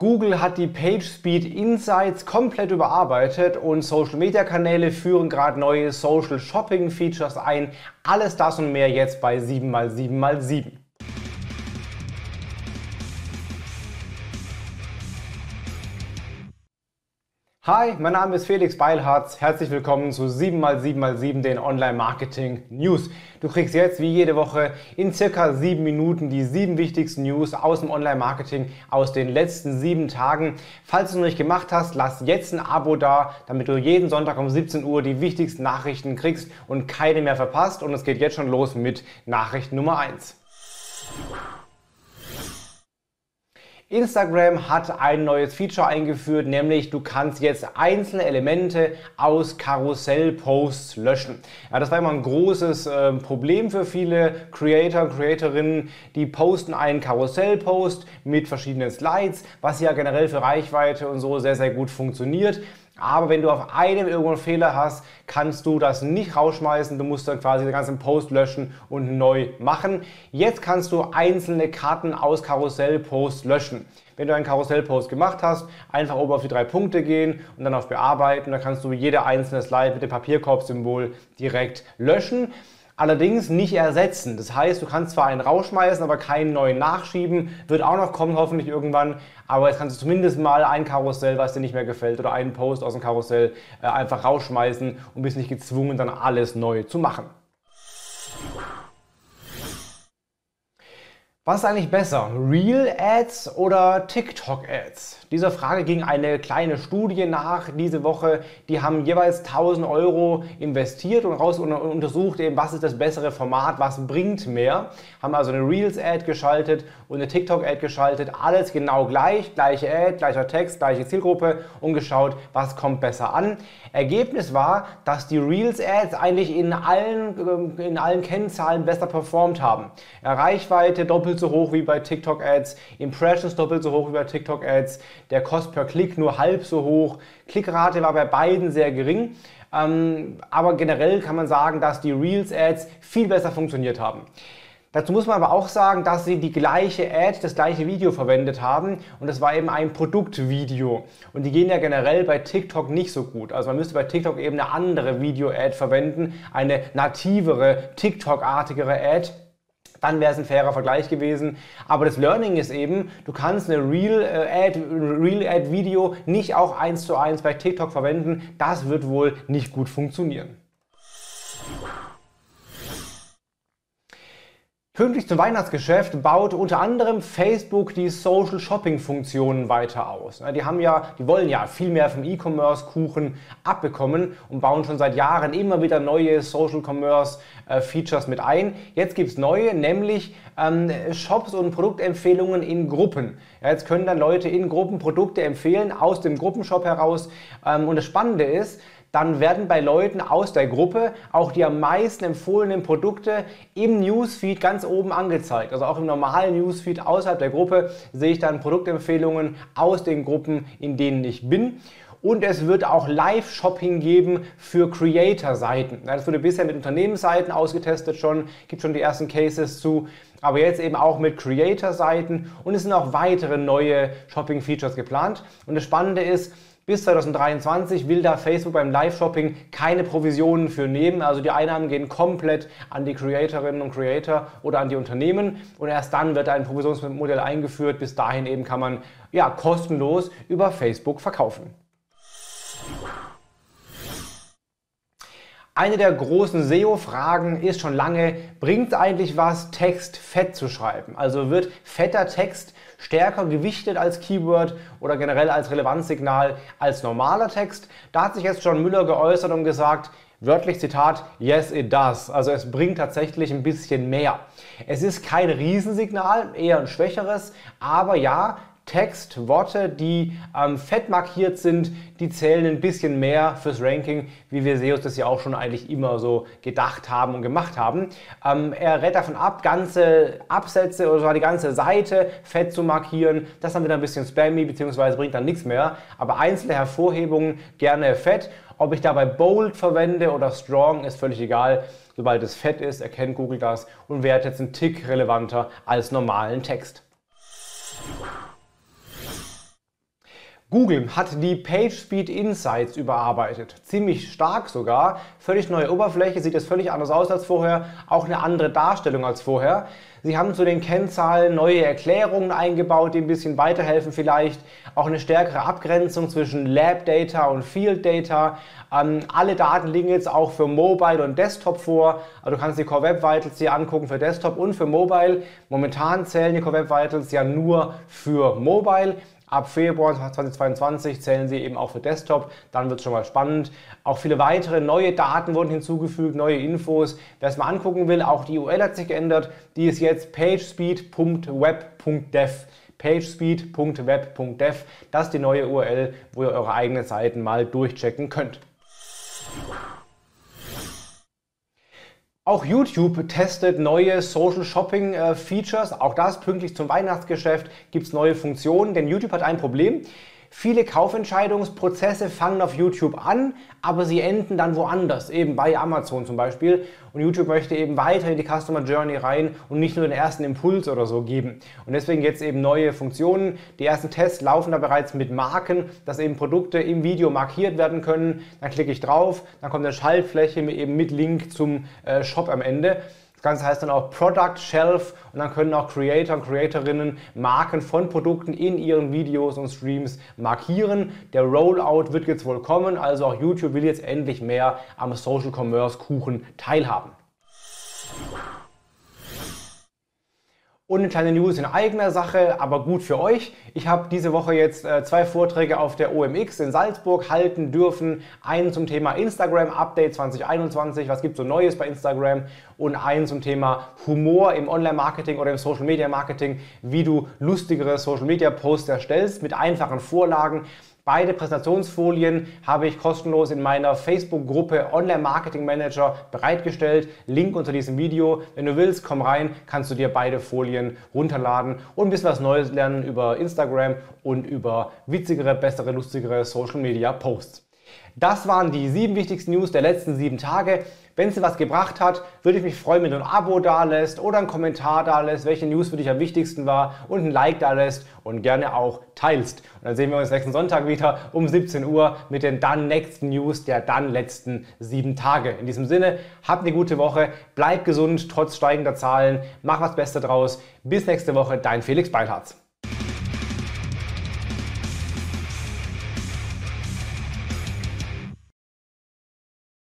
Google hat die PageSpeed Insights komplett überarbeitet und Social Media Kanäle führen gerade neue Social Shopping Features ein. Alles das und mehr jetzt bei 7x7x7. Hi, mein Name ist Felix Beilharz. Herzlich willkommen zu 7x7x7, den Online Marketing News. Du kriegst jetzt wie jede Woche in circa sieben Minuten die sieben wichtigsten News aus dem Online Marketing aus den letzten sieben Tagen. Falls du es noch nicht gemacht hast, lass jetzt ein Abo da, damit du jeden Sonntag um 17 Uhr die wichtigsten Nachrichten kriegst und keine mehr verpasst. Und es geht jetzt schon los mit Nachricht Nummer 1. Instagram hat ein neues Feature eingeführt, nämlich du kannst jetzt einzelne Elemente aus Karussell-Posts löschen. Ja, das war immer ein großes äh, Problem für viele Creator und Creatorinnen, die posten einen Karussell-Post mit verschiedenen Slides, was ja generell für Reichweite und so sehr, sehr gut funktioniert. Aber wenn du auf einem irgendwo einen Fehler hast, kannst du das nicht rausschmeißen. Du musst dann quasi den ganzen Post löschen und neu machen. Jetzt kannst du einzelne Karten aus Karussellposts löschen. Wenn du einen Karussellpost gemacht hast, einfach oben auf die drei Punkte gehen und dann auf Bearbeiten. Dann kannst du jede einzelne Slide mit dem Papierkorb-Symbol direkt löschen allerdings nicht ersetzen. Das heißt, du kannst zwar einen rausschmeißen, aber keinen neuen nachschieben. Wird auch noch kommen, hoffentlich irgendwann. Aber jetzt kannst du zumindest mal ein Karussell, was dir nicht mehr gefällt, oder einen Post aus dem Karussell äh, einfach rausschmeißen und bist nicht gezwungen, dann alles neu zu machen. Was ist eigentlich besser, Real Ads oder TikTok Ads? Dieser Frage ging eine kleine Studie nach diese Woche. Die haben jeweils 1000 Euro investiert und raus untersucht eben, was ist das bessere Format, was bringt mehr. Haben also eine Reels Ad geschaltet und eine TikTok Ad geschaltet. Alles genau gleich, gleiche Ad, gleicher Text, gleiche Zielgruppe und geschaut, was kommt besser an. Ergebnis war, dass die Reels Ads eigentlich in allen, in allen Kennzahlen besser performt haben. Reichweite doppelt so hoch wie bei TikTok Ads, Impressions doppelt so hoch wie bei TikTok Ads, der Cost per Klick nur halb so hoch, Klickrate war bei beiden sehr gering. Ähm, aber generell kann man sagen, dass die Reels Ads viel besser funktioniert haben. Dazu muss man aber auch sagen, dass sie die gleiche Ad, das gleiche Video verwendet haben und das war eben ein Produktvideo. Und die gehen ja generell bei TikTok nicht so gut. Also man müsste bei TikTok eben eine andere Video-Ad verwenden, eine nativere, TikTok-artigere Ad dann wäre es ein fairer Vergleich gewesen. Aber das Learning ist eben, du kannst eine Real äh, Ad, Real Ad Video nicht auch eins zu eins bei TikTok verwenden. Das wird wohl nicht gut funktionieren. Pünktlich zum Weihnachtsgeschäft baut unter anderem Facebook die Social Shopping Funktionen weiter aus. Die haben ja, die wollen ja viel mehr vom E-Commerce Kuchen abbekommen und bauen schon seit Jahren immer wieder neue Social Commerce äh, Features mit ein. Jetzt gibt es neue, nämlich ähm, Shops und Produktempfehlungen in Gruppen. Jetzt können dann Leute in Gruppen Produkte empfehlen aus dem Gruppenshop heraus. Ähm, und das Spannende ist, dann werden bei Leuten aus der Gruppe auch die am meisten empfohlenen Produkte im Newsfeed ganz oben angezeigt. Also auch im normalen Newsfeed außerhalb der Gruppe sehe ich dann Produktempfehlungen aus den Gruppen, in denen ich bin. Und es wird auch Live-Shopping geben für Creator-Seiten. Das wurde bisher mit Unternehmensseiten ausgetestet schon, gibt schon die ersten Cases zu. Aber jetzt eben auch mit Creator-Seiten und es sind auch weitere neue Shopping-Features geplant. Und das Spannende ist, bis 2023 will da Facebook beim Live-Shopping keine Provisionen für nehmen. Also die Einnahmen gehen komplett an die Creatorinnen und Creator oder an die Unternehmen. Und erst dann wird ein Provisionsmodell eingeführt. Bis dahin eben kann man ja kostenlos über Facebook verkaufen. Eine der großen SEO-Fragen ist schon lange, bringt eigentlich was, Text fett zu schreiben? Also wird fetter Text stärker gewichtet als Keyword oder generell als Relevanzsignal als normaler Text? Da hat sich jetzt John Müller geäußert und gesagt, Wörtlich Zitat, yes it does. Also es bringt tatsächlich ein bisschen mehr. Es ist kein Riesensignal, eher ein schwächeres, aber ja, Text, Worte, die ähm, fett markiert sind, die zählen ein bisschen mehr fürs Ranking, wie wir SEOs das ja auch schon eigentlich immer so gedacht haben und gemacht haben. Ähm, er rät davon ab, ganze Absätze oder sogar die ganze Seite fett zu markieren. Das dann wieder ein bisschen spammy, beziehungsweise bringt dann nichts mehr. Aber einzelne Hervorhebungen gerne fett. Ob ich dabei Bold verwende oder Strong, ist völlig egal. Sobald es fett ist, erkennt Google das und wertet jetzt einen Tick relevanter als normalen Text. Google hat die PageSpeed Insights überarbeitet. Ziemlich stark sogar. Völlig neue Oberfläche, sieht es völlig anders aus als vorher. Auch eine andere Darstellung als vorher. Sie haben zu den Kennzahlen neue Erklärungen eingebaut, die ein bisschen weiterhelfen vielleicht. Auch eine stärkere Abgrenzung zwischen Lab Data und Field Data. Ähm, alle Daten liegen jetzt auch für Mobile und Desktop vor. Also du kannst die Core Web Vitals hier angucken für Desktop und für Mobile. Momentan zählen die Core Web Vitals ja nur für Mobile. Ab Februar 2022 zählen sie eben auch für Desktop. Dann wird es schon mal spannend. Auch viele weitere neue Daten wurden hinzugefügt, neue Infos. Wer es mal angucken will, auch die URL hat sich geändert. Die ist jetzt pagespeed.web.dev pagespeed.web.dev. Das ist die neue URL, wo ihr eure eigenen Seiten mal durchchecken könnt. Auch YouTube testet neue Social Shopping äh, Features. Auch das pünktlich zum Weihnachtsgeschäft gibt es neue Funktionen, denn YouTube hat ein Problem. Viele Kaufentscheidungsprozesse fangen auf YouTube an, aber sie enden dann woanders, eben bei Amazon zum Beispiel. Und YouTube möchte eben weiter in die Customer Journey rein und nicht nur den ersten Impuls oder so geben. Und deswegen jetzt eben neue Funktionen. Die ersten Tests laufen da bereits mit Marken, dass eben Produkte im Video markiert werden können. Dann klicke ich drauf, dann kommt eine Schaltfläche eben mit Link zum äh, Shop am Ende. Das Ganze heißt dann auch Product Shelf und dann können auch Creator und Creatorinnen Marken von Produkten in ihren Videos und Streams markieren. Der Rollout wird jetzt wohl kommen, also auch YouTube will jetzt endlich mehr am Social Commerce Kuchen teilhaben. Und eine kleine News in eigener Sache, aber gut für euch. Ich habe diese Woche jetzt äh, zwei Vorträge auf der OMX in Salzburg halten dürfen. Einen zum Thema Instagram Update 2021, was gibt so Neues bei Instagram? Und einen zum Thema Humor im Online-Marketing oder im Social-Media-Marketing, wie du lustigere Social-Media-Posts erstellst mit einfachen Vorlagen. Beide Präsentationsfolien habe ich kostenlos in meiner Facebook-Gruppe Online Marketing Manager bereitgestellt. Link unter diesem Video. Wenn du willst, komm rein, kannst du dir beide Folien runterladen und ein bisschen was Neues lernen über Instagram und über witzigere, bessere, lustigere Social Media Posts. Das waren die sieben wichtigsten News der letzten sieben Tage. Wenn sie was gebracht hat, würde ich mich freuen, wenn du ein Abo da lässt oder einen Kommentar da lässt, welche News für dich am wichtigsten war und ein Like da lässt und gerne auch teilst. Und dann sehen wir uns nächsten Sonntag wieder um 17 Uhr mit den dann nächsten News der dann letzten sieben Tage. In diesem Sinne, habt eine gute Woche, bleib gesund trotz steigender Zahlen, mach was Beste draus. Bis nächste Woche, dein Felix Beilharz.